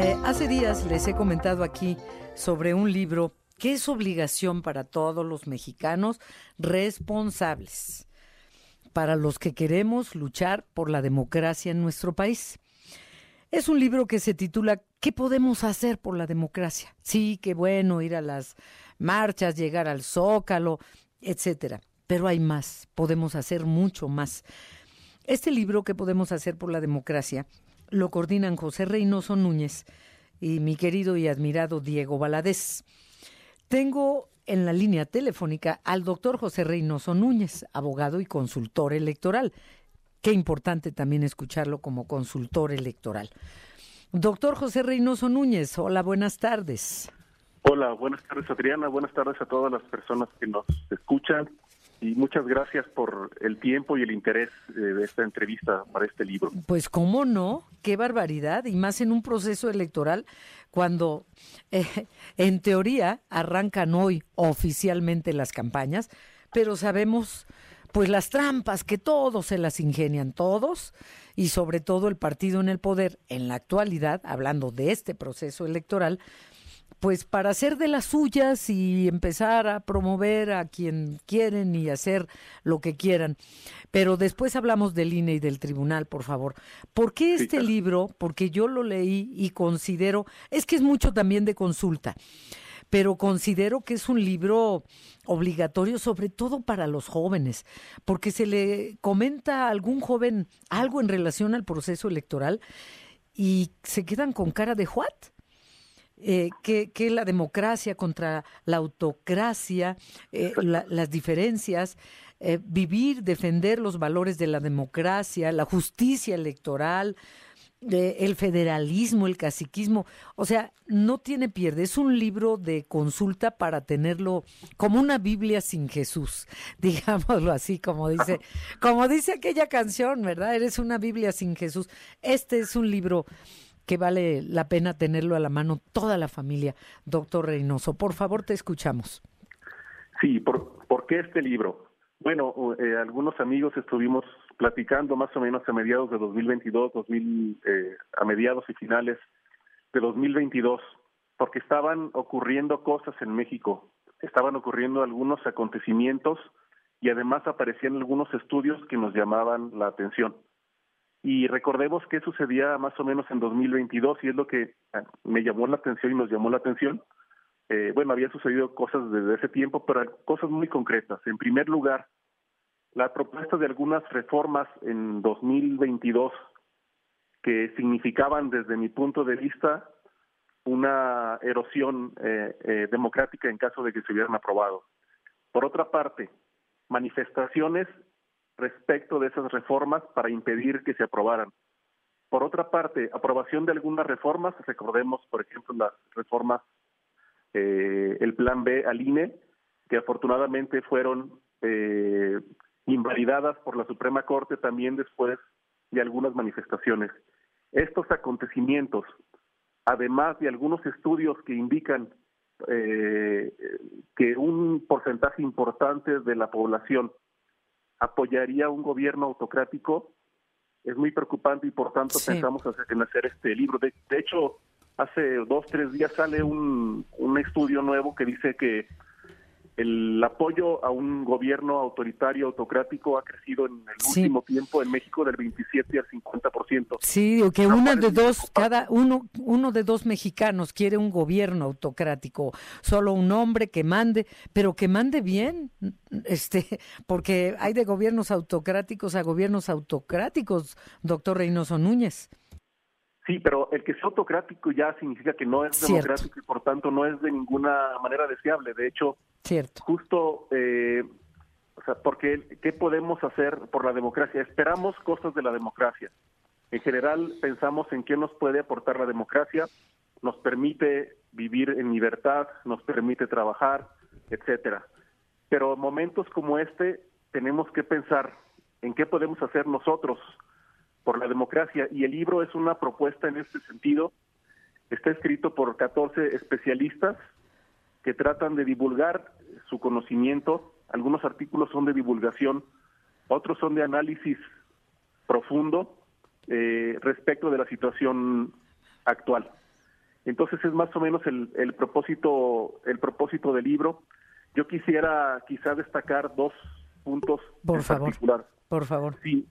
Eh, hace días les he comentado aquí sobre un libro que es obligación para todos los mexicanos responsables, para los que queremos luchar por la democracia en nuestro país. Es un libro que se titula ¿Qué podemos hacer por la democracia? Sí, qué bueno ir a las marchas, llegar al zócalo, etcétera. Pero hay más, podemos hacer mucho más. Este libro, ¿Qué podemos hacer por la democracia? Lo coordinan José Reynoso Núñez y mi querido y admirado Diego Valadez. Tengo en la línea telefónica al doctor José Reynoso Núñez, abogado y consultor electoral. Qué importante también escucharlo como consultor electoral. Doctor José Reynoso Núñez, hola, buenas tardes. Hola, buenas tardes Adriana, buenas tardes a todas las personas que nos escuchan y muchas gracias por el tiempo y el interés eh, de esta entrevista para este libro. Pues cómo no, qué barbaridad, y más en un proceso electoral cuando eh, en teoría arrancan hoy oficialmente las campañas, pero sabemos pues las trampas que todos se las ingenian todos y sobre todo el partido en el poder en la actualidad, hablando de este proceso electoral, pues para hacer de las suyas y empezar a promover a quien quieren y hacer lo que quieran. Pero después hablamos del INE y del tribunal, por favor. ¿Por qué este libro? Porque yo lo leí y considero, es que es mucho también de consulta, pero considero que es un libro obligatorio, sobre todo para los jóvenes, porque se le comenta a algún joven algo en relación al proceso electoral y se quedan con cara de what? Eh, que, la democracia contra la autocracia, eh, las diferencias, eh, vivir, defender los valores de la democracia, la justicia electoral, el federalismo, el caciquismo, o sea, no tiene pierde, es un libro de consulta para tenerlo como una Biblia sin Jesús, digámoslo así, como dice, como dice aquella canción, ¿verdad? Eres una Biblia sin Jesús. Este es un libro que vale la pena tenerlo a la mano toda la familia, doctor Reynoso. Por favor, te escuchamos. Sí, ¿por, ¿por qué este libro? Bueno, eh, algunos amigos estuvimos platicando más o menos a mediados de 2022, 2000, eh, a mediados y finales de 2022, porque estaban ocurriendo cosas en México, estaban ocurriendo algunos acontecimientos y además aparecían algunos estudios que nos llamaban la atención. Y recordemos que sucedía más o menos en 2022 y es lo que ah, me llamó la atención y nos llamó la atención. Eh, bueno, había sucedido cosas desde ese tiempo, pero cosas muy concretas. En primer lugar, la propuesta de algunas reformas en 2022 que significaban desde mi punto de vista una erosión eh, eh, democrática en caso de que se hubieran aprobado. Por otra parte, manifestaciones respecto de esas reformas para impedir que se aprobaran. Por otra parte, aprobación de algunas reformas, recordemos, por ejemplo, las reformas, eh, el plan B al INE, que afortunadamente fueron eh, invalidadas por la Suprema Corte también después de algunas manifestaciones. Estos acontecimientos, además de algunos estudios que indican eh, que un porcentaje importante de la población apoyaría un gobierno autocrático es muy preocupante y por tanto pensamos en hacer este libro. De, hecho, hace dos, tres días sale un, un estudio nuevo que dice que el apoyo a un gobierno autoritario, autocrático, ha crecido en el último tiempo en México del 27 al 50%. Sí, que uno de dos, cada uno, uno de dos mexicanos quiere un gobierno autocrático, solo un hombre que mande, pero que mande bien, este, porque hay de gobiernos autocráticos a gobiernos autocráticos, doctor Reynoso Núñez. Sí, pero el que sea autocrático ya significa que no es democrático y por tanto no es de ninguna manera deseable. De hecho, Cierto. justo, eh, o sea, porque ¿qué podemos hacer por la democracia? Esperamos cosas de la democracia. En general pensamos en qué nos puede aportar la democracia, nos permite vivir en libertad, nos permite trabajar, etcétera. Pero en momentos como este tenemos que pensar en qué podemos hacer nosotros por la democracia y el libro es una propuesta en este sentido. Está escrito por 14 especialistas que tratan de divulgar su conocimiento. Algunos artículos son de divulgación, otros son de análisis profundo eh, respecto de la situación actual. Entonces es más o menos el, el propósito el propósito del libro. Yo quisiera quizá destacar dos puntos por favor, particular. Por favor. Sí.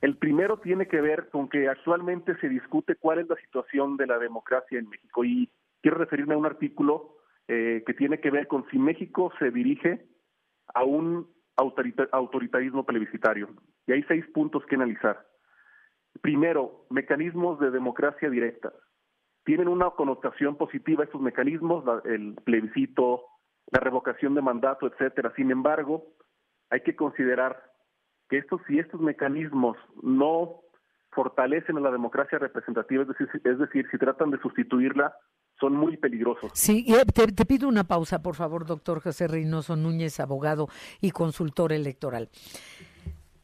El primero tiene que ver con que actualmente se discute cuál es la situación de la democracia en México y quiero referirme a un artículo eh, que tiene que ver con si México se dirige a un autoritarismo plebiscitario. Y hay seis puntos que analizar. Primero, mecanismos de democracia directa. Tienen una connotación positiva estos mecanismos, el plebiscito, la revocación de mandato, etcétera. Sin embargo, hay que considerar que estos, si estos mecanismos no fortalecen a la democracia representativa, es decir, es decir, si tratan de sustituirla, son muy peligrosos. Sí, eh, te, pido una pausa, por favor, doctor José Reynoso Núñez, abogado y consultor electoral.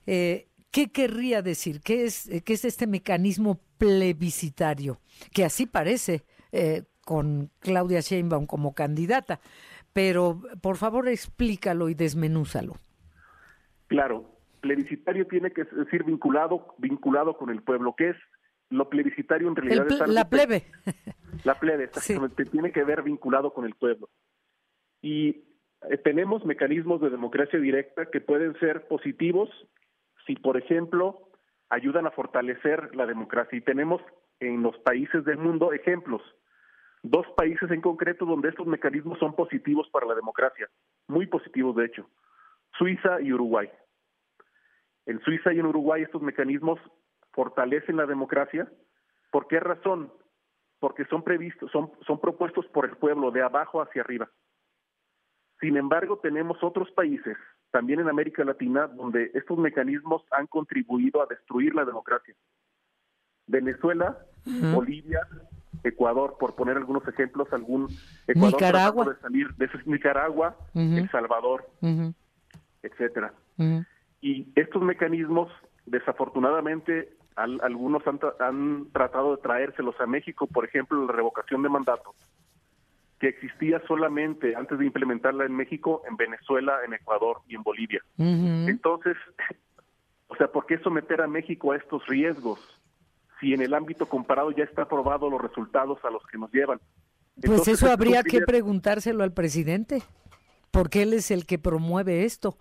Eh, ¿Qué querría decir? ¿Qué es, ¿Qué es este mecanismo plebiscitario? Que así parece eh, con Claudia Sheinbaum como candidata, pero por favor explícalo y desmenúzalo. Claro, plebiscitario tiene que decir vinculado, vinculado con el pueblo, que es lo plebiscitario en realidad es la plebe. La plebe, exactamente, tiene que ver vinculado con el pueblo. Y eh, tenemos mecanismos de democracia directa que pueden ser positivos si, por ejemplo, ayudan a fortalecer la democracia. Y tenemos en los países del mundo ejemplos, dos países en concreto donde estos mecanismos son positivos para la democracia, muy positivos de hecho, Suiza y Uruguay. En Suiza y en Uruguay estos mecanismos fortalecen la democracia. ¿Por qué razón? Porque son previstos, son, son propuestos por el pueblo de abajo hacia arriba. Sin embargo, tenemos otros países, también en América Latina, donde estos mecanismos han contribuido a destruir la democracia. Venezuela, Bolivia, Ecuador, por poner algunos ejemplos, algún Ecuador Nicaragua, de salir de Nicaragua, El Salvador, etcétera. Y estos mecanismos, desafortunadamente, algunos han, tratado de traérselos a México, por ejemplo, la revocación de mandato, que existía solamente antes de implementarla en México, en Venezuela, en Ecuador y en Bolivia. Entonces, o sea, ¿por qué someter a México a estos riesgos si en el ámbito comparado ya está probado los resultados a los que nos llevan? pues eso habría que preguntárselo al presidente, porque él es el que promueve esto.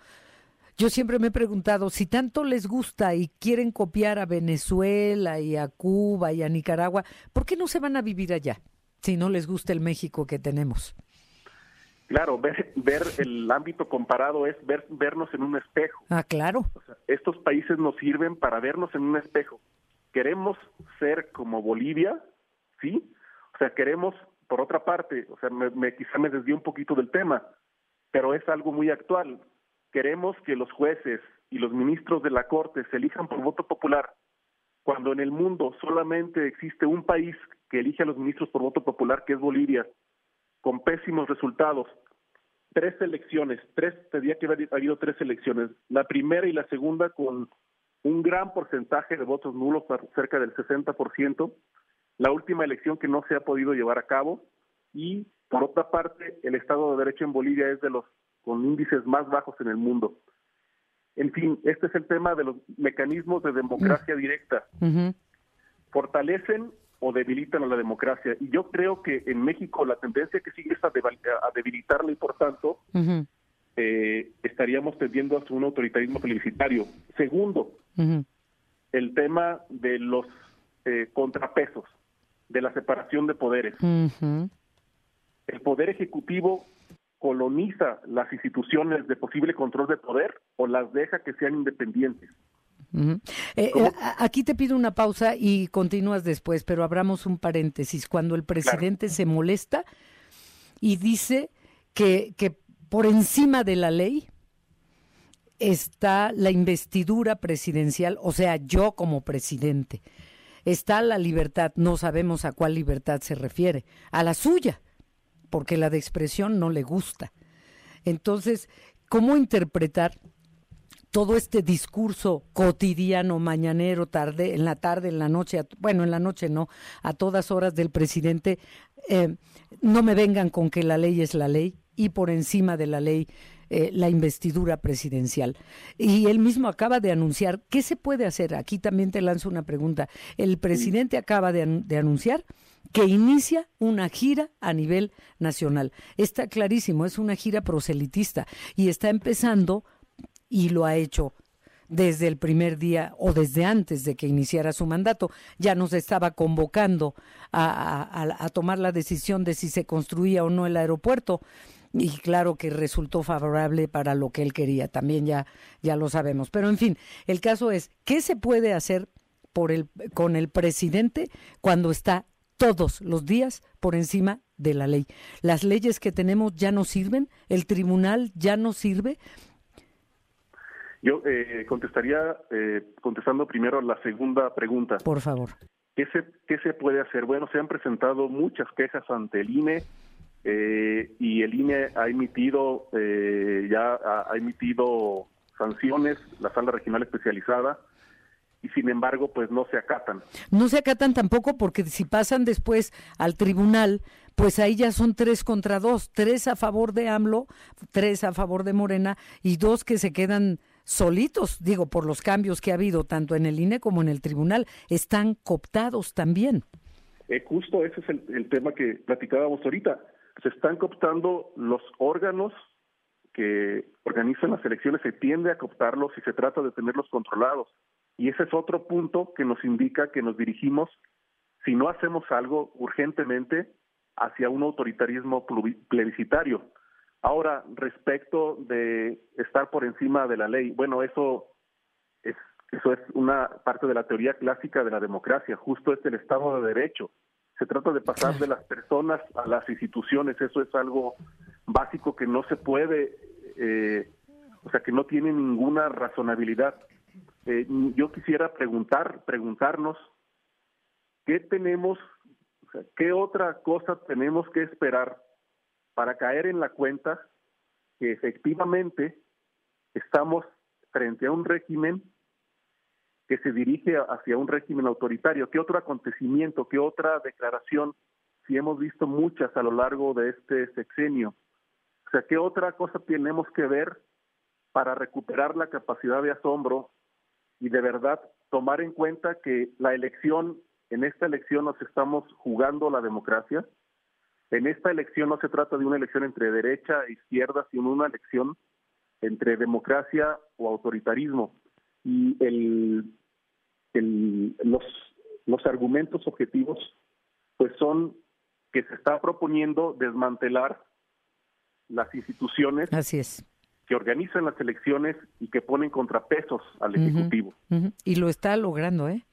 Yo siempre me he preguntado, si tanto les gusta y quieren copiar a Venezuela y a Cuba y a Nicaragua, ¿por qué no se van a vivir allá si no les gusta el México que tenemos? Claro, ver, ver el ámbito comparado es ver, vernos en un espejo. Ah, claro. estos países nos sirven para vernos en un espejo. Queremos ser como Bolivia, ¿sí? O sea, queremos, por otra parte, o sea, me, quizá me desvío un poquito del tema, pero es algo muy actual queremos que los jueces y los ministros de la Corte se elijan por voto popular, cuando en el mundo solamente existe un país que elige a los ministros por voto popular, que es Bolivia, con pésimos resultados. Tres elecciones, tres, tendría que haber habido tres elecciones, la primera y la segunda con un gran porcentaje de votos nulos, cerca del 60%, la última elección que no se ha podido llevar a cabo, y por otra parte, el Estado de Derecho en Bolivia es de los con índices más bajos en el mundo. En fin, este es el tema de los mecanismos de democracia directa. Fortalecen o debilitan a la democracia. Y yo creo que en México la tendencia que sigue es a, debilitarla y por tanto eh, estaríamos tendiendo hacia un autoritarismo plebiscitario. Segundo, el tema de los eh, contrapesos, de la separación de poderes. El poder ejecutivo coloniza las instituciones de posible control de poder o las deja que sean independientes. Eh, eh, aquí te pido una pausa y continúas después, pero abramos un paréntesis. Cuando el presidente se molesta y dice que, que por encima de la ley está la investidura presidencial, o sea, yo como presidente, está la libertad, no sabemos a cuál libertad se refiere, a la suya, porque la de expresión no le gusta. Entonces, ¿cómo interpretar todo este discurso cotidiano, mañanero, tarde, en la tarde, en la noche, bueno, en la noche no, a todas horas del presidente, eh, no me vengan con que la ley es la ley y por encima de la ley eh, la investidura presidencial. Y él mismo acaba de anunciar, ¿qué se puede hacer? Aquí también te lanzo una pregunta. El presidente acaba de, de anunciar que inicia una gira a nivel nacional. Está clarísimo, es una gira proselitista y está empezando y lo ha hecho desde el primer día o desde antes de que iniciara su mandato. Ya nos estaba convocando a, tomar la decisión de si se construía o no el aeropuerto y claro que resultó favorable para lo que él quería, también ya, ya lo sabemos. Pero en fin, el caso es, ¿qué se puede hacer por el, con el presidente cuando está todos los días por encima de la ley? Las leyes que tenemos ya no sirven, el tribunal ya no sirve, yo eh, contestaría eh, contestando primero la segunda pregunta. Por favor. ¿Qué se, ¿Qué se puede hacer? Bueno, se han presentado muchas quejas ante el INE eh, y el INE ha emitido ya ha, emitido sanciones, la sala regional especializada y sin embargo pues no se acatan. No se acatan tampoco porque si pasan después al tribunal, pues ahí ya son tres contra dos, tres a favor de AMLO, tres a favor de Morena y dos que se quedan solitos, digo, por los cambios que ha habido tanto en el INE como en el tribunal, están cooptados también. Eh, justo ese es el, tema que platicábamos ahorita. Se están cooptando los órganos que organizan las elecciones, se tiende a cooptarlos y se trata de tenerlos controlados. Y ese es otro punto que nos indica que nos dirigimos, si no hacemos algo urgentemente, hacia un autoritarismo plebiscitario. Ahora, respecto de estar por encima de la ley, bueno, eso es eso es una parte de la teoría clásica de la democracia, justo es el Estado de Derecho. Se trata de pasar de las personas a las instituciones, eso es algo básico que no se puede, eh, o sea, que no tiene ninguna razonabilidad. Eh, yo quisiera preguntar, preguntarnos, ¿qué tenemos, qué otra cosa tenemos que esperar para caer en la cuenta que efectivamente estamos frente a un régimen que se dirige hacia un régimen autoritario. ¿Qué otro acontecimiento, qué otra declaración, si hemos visto muchas a lo largo de este sexenio? O sea, ¿qué otra cosa tenemos que ver para recuperar la capacidad de asombro y de verdad tomar en cuenta que la elección, en esta elección nos estamos jugando la democracia? En esta elección no se trata de una elección entre derecha e izquierda, sino una elección entre democracia o autoritarismo. Y el, los, los argumentos objetivos pues son que se está proponiendo desmantelar las instituciones Así es. Que organizan las elecciones y que ponen contrapesos al Ejecutivo. Y lo está logrando, ¿eh?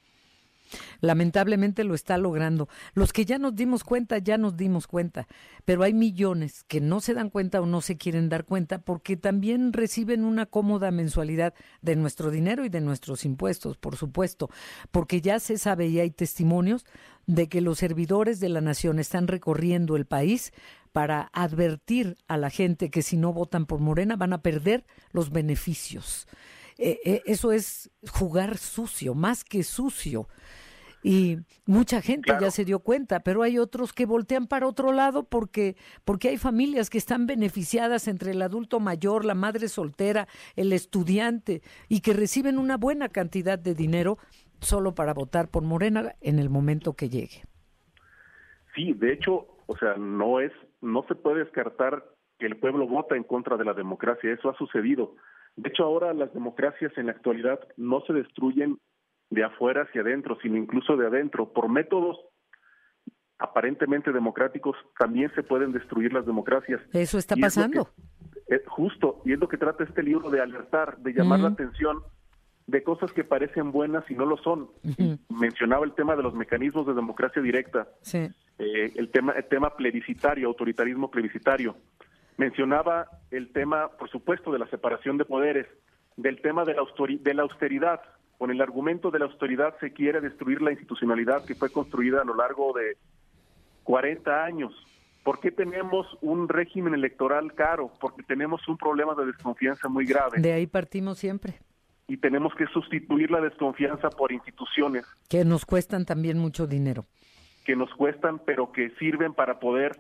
Lamentablemente lo está logrando. Los que ya nos dimos cuenta, ya nos dimos cuenta, pero hay millones que no se dan cuenta o no se quieren dar cuenta porque también reciben una cómoda mensualidad de nuestro dinero y de nuestros impuestos, por supuesto, porque ya se sabe y hay testimonios de que los servidores de la nación están recorriendo el país para advertir a la gente que si no votan por Morena van a perder los beneficios. Eh, eh, eso es jugar sucio, más que sucio. Y mucha gente ya se dio cuenta, pero hay otros que voltean para otro lado porque, porque hay familias que están beneficiadas entre el adulto mayor, la madre soltera, el estudiante, y que reciben una buena cantidad de dinero solo para votar por Morena en el momento que llegue. Sí, de hecho, o sea, no es, no se puede descartar que el pueblo vota en contra de la democracia, eso ha sucedido. De hecho, ahora las democracias en la actualidad no se destruyen de afuera hacia adentro, sino incluso de adentro. Por métodos aparentemente democráticos también se pueden destruir las democracias. Eso está pasando. Es justo, y es lo que trata este libro de alertar, de llamar la atención de cosas que parecen buenas y no lo son. Mencionaba el tema de los mecanismos de democracia directa, eh, el, tema, el tema plebiscitario, autoritarismo plebiscitario. Mencionaba el tema, por supuesto, de la separación de poderes, del tema de la, de la austeridad, con el argumento de la austeridad se quiere destruir la institucionalidad que fue construida a lo largo de 40 años. ¿Por qué tenemos un régimen electoral caro? Porque tenemos un problema de desconfianza muy grave. De ahí partimos siempre. Y tenemos que sustituir la desconfianza por instituciones. Que nos cuestan también mucho dinero. Que nos cuestan, pero que sirven para poder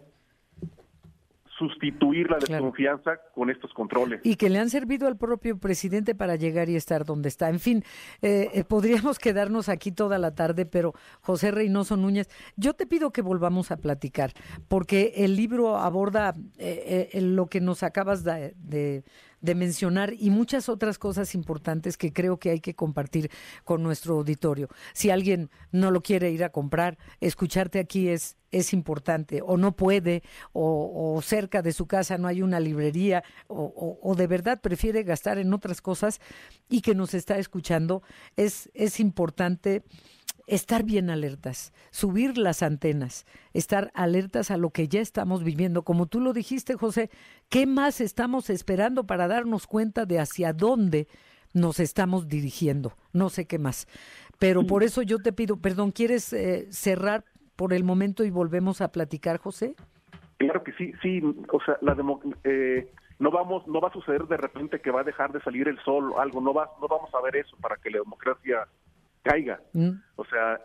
sustituir la desconfianza con estos controles. Y que le han servido al propio presidente para llegar y estar donde está. En fin, eh, eh, podríamos quedarnos aquí toda la tarde, pero José Reynoso Núñez, yo te pido que volvamos a platicar, porque el libro aborda eh, lo que nos acabas de de mencionar y muchas otras cosas importantes que creo que hay que compartir con nuestro auditorio. Si alguien no lo quiere ir a comprar, escucharte aquí es, es importante, o no puede, o, cerca de su casa no hay una librería, o, o, de verdad prefiere gastar en otras cosas y que nos está escuchando, es, es importante estar bien alertas, subir las antenas, estar alertas a lo que ya estamos viviendo. Como tú lo dijiste, José, ¿qué más estamos esperando para darnos cuenta de hacia dónde nos estamos dirigiendo? No sé qué más. Pero por eso yo te pido, perdón, ¿quieres eh, cerrar por el momento y volvemos a platicar, José? Claro que sí, sí, o sea, la eh, no vamos, no va a suceder de repente que va a dejar de salir el sol o algo, no va, no vamos a ver eso para que la democracia caiga. Mm. O sea,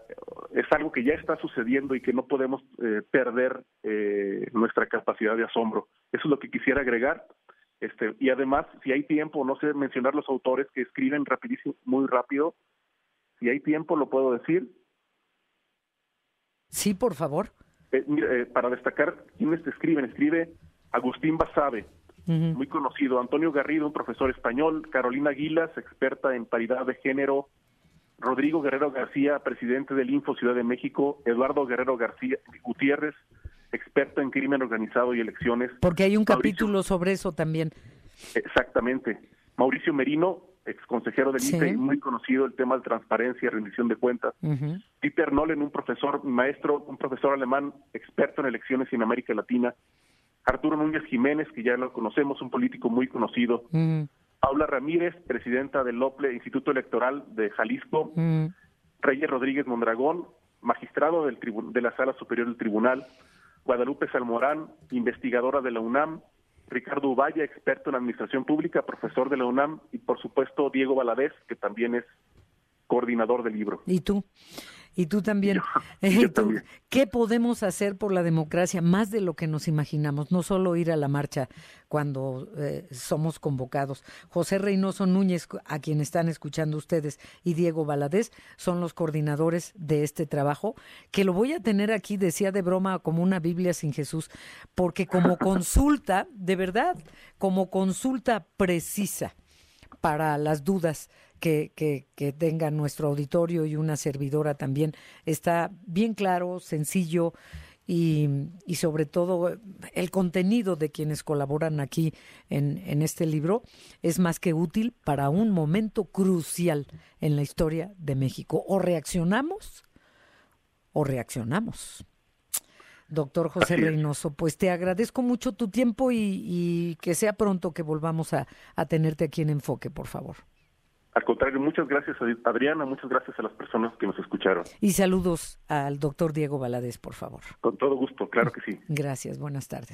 es algo que ya está sucediendo y que no podemos eh, perder eh, nuestra capacidad de asombro. Eso es lo que quisiera agregar. Este, y además, si hay tiempo, no sé mencionar los autores que escriben rapidísimo, muy rápido. Si hay tiempo, lo puedo decir. Sí, por favor. Eh, para destacar quiénes escriben, escribe Agustín Basabe, muy conocido, Antonio Garrido, un profesor español, Carolina Guilas, experta en paridad de género Rodrigo Guerrero García, presidente del Info Ciudad de México, Eduardo Guerrero García Gutiérrez, experto en crimen organizado y elecciones. Porque hay un capítulo sobre eso también. Exactamente. Mauricio Merino, ex consejero del IFE, muy conocido el tema de transparencia y rendición de cuentas. Peter Nolen, un profesor, maestro, un profesor alemán, experto en elecciones en América Latina. Arturo Núñez Jiménez, que ya lo conocemos, un político muy conocido. Paula Ramírez, presidenta del OPLE, Instituto Electoral de Jalisco, mm. Reyes Rodríguez Mondragón, magistrado del de la Sala Superior del Tribunal, Guadalupe Salmorán, investigadora de la UNAM, Ricardo Ubaya, experto en administración pública, profesor de la UNAM, y por supuesto Diego Valadez, que también es coordinador del libro. ¿Y tú? Y tú también. ¿Qué podemos hacer por la democracia? Más de lo que nos imaginamos, no solo ir a la marcha cuando eh, somos convocados. José Reynoso Núñez, a quien están escuchando ustedes, y Diego Valadez son los coordinadores de este trabajo, que lo voy a tener aquí, decía de broma, como una Biblia sin Jesús, porque como consulta, de verdad, como consulta precisa para las dudas que, que, que, tenga nuestro auditorio y una servidora también. Está bien claro, sencillo y, y sobre todo el contenido de quienes colaboran aquí en, en este libro es más que útil para un momento crucial en la historia de México. O reaccionamos o reaccionamos. Doctor José Reynoso, pues te agradezco mucho tu tiempo y, y que sea pronto que volvamos a, a tenerte aquí en Enfoque, por favor. Al contrario, muchas gracias a Adriana, muchas gracias a las personas que nos escucharon. Y saludos al doctor Diego Valadez, por favor. Con todo gusto, claro que sí. Gracias, buenas tardes.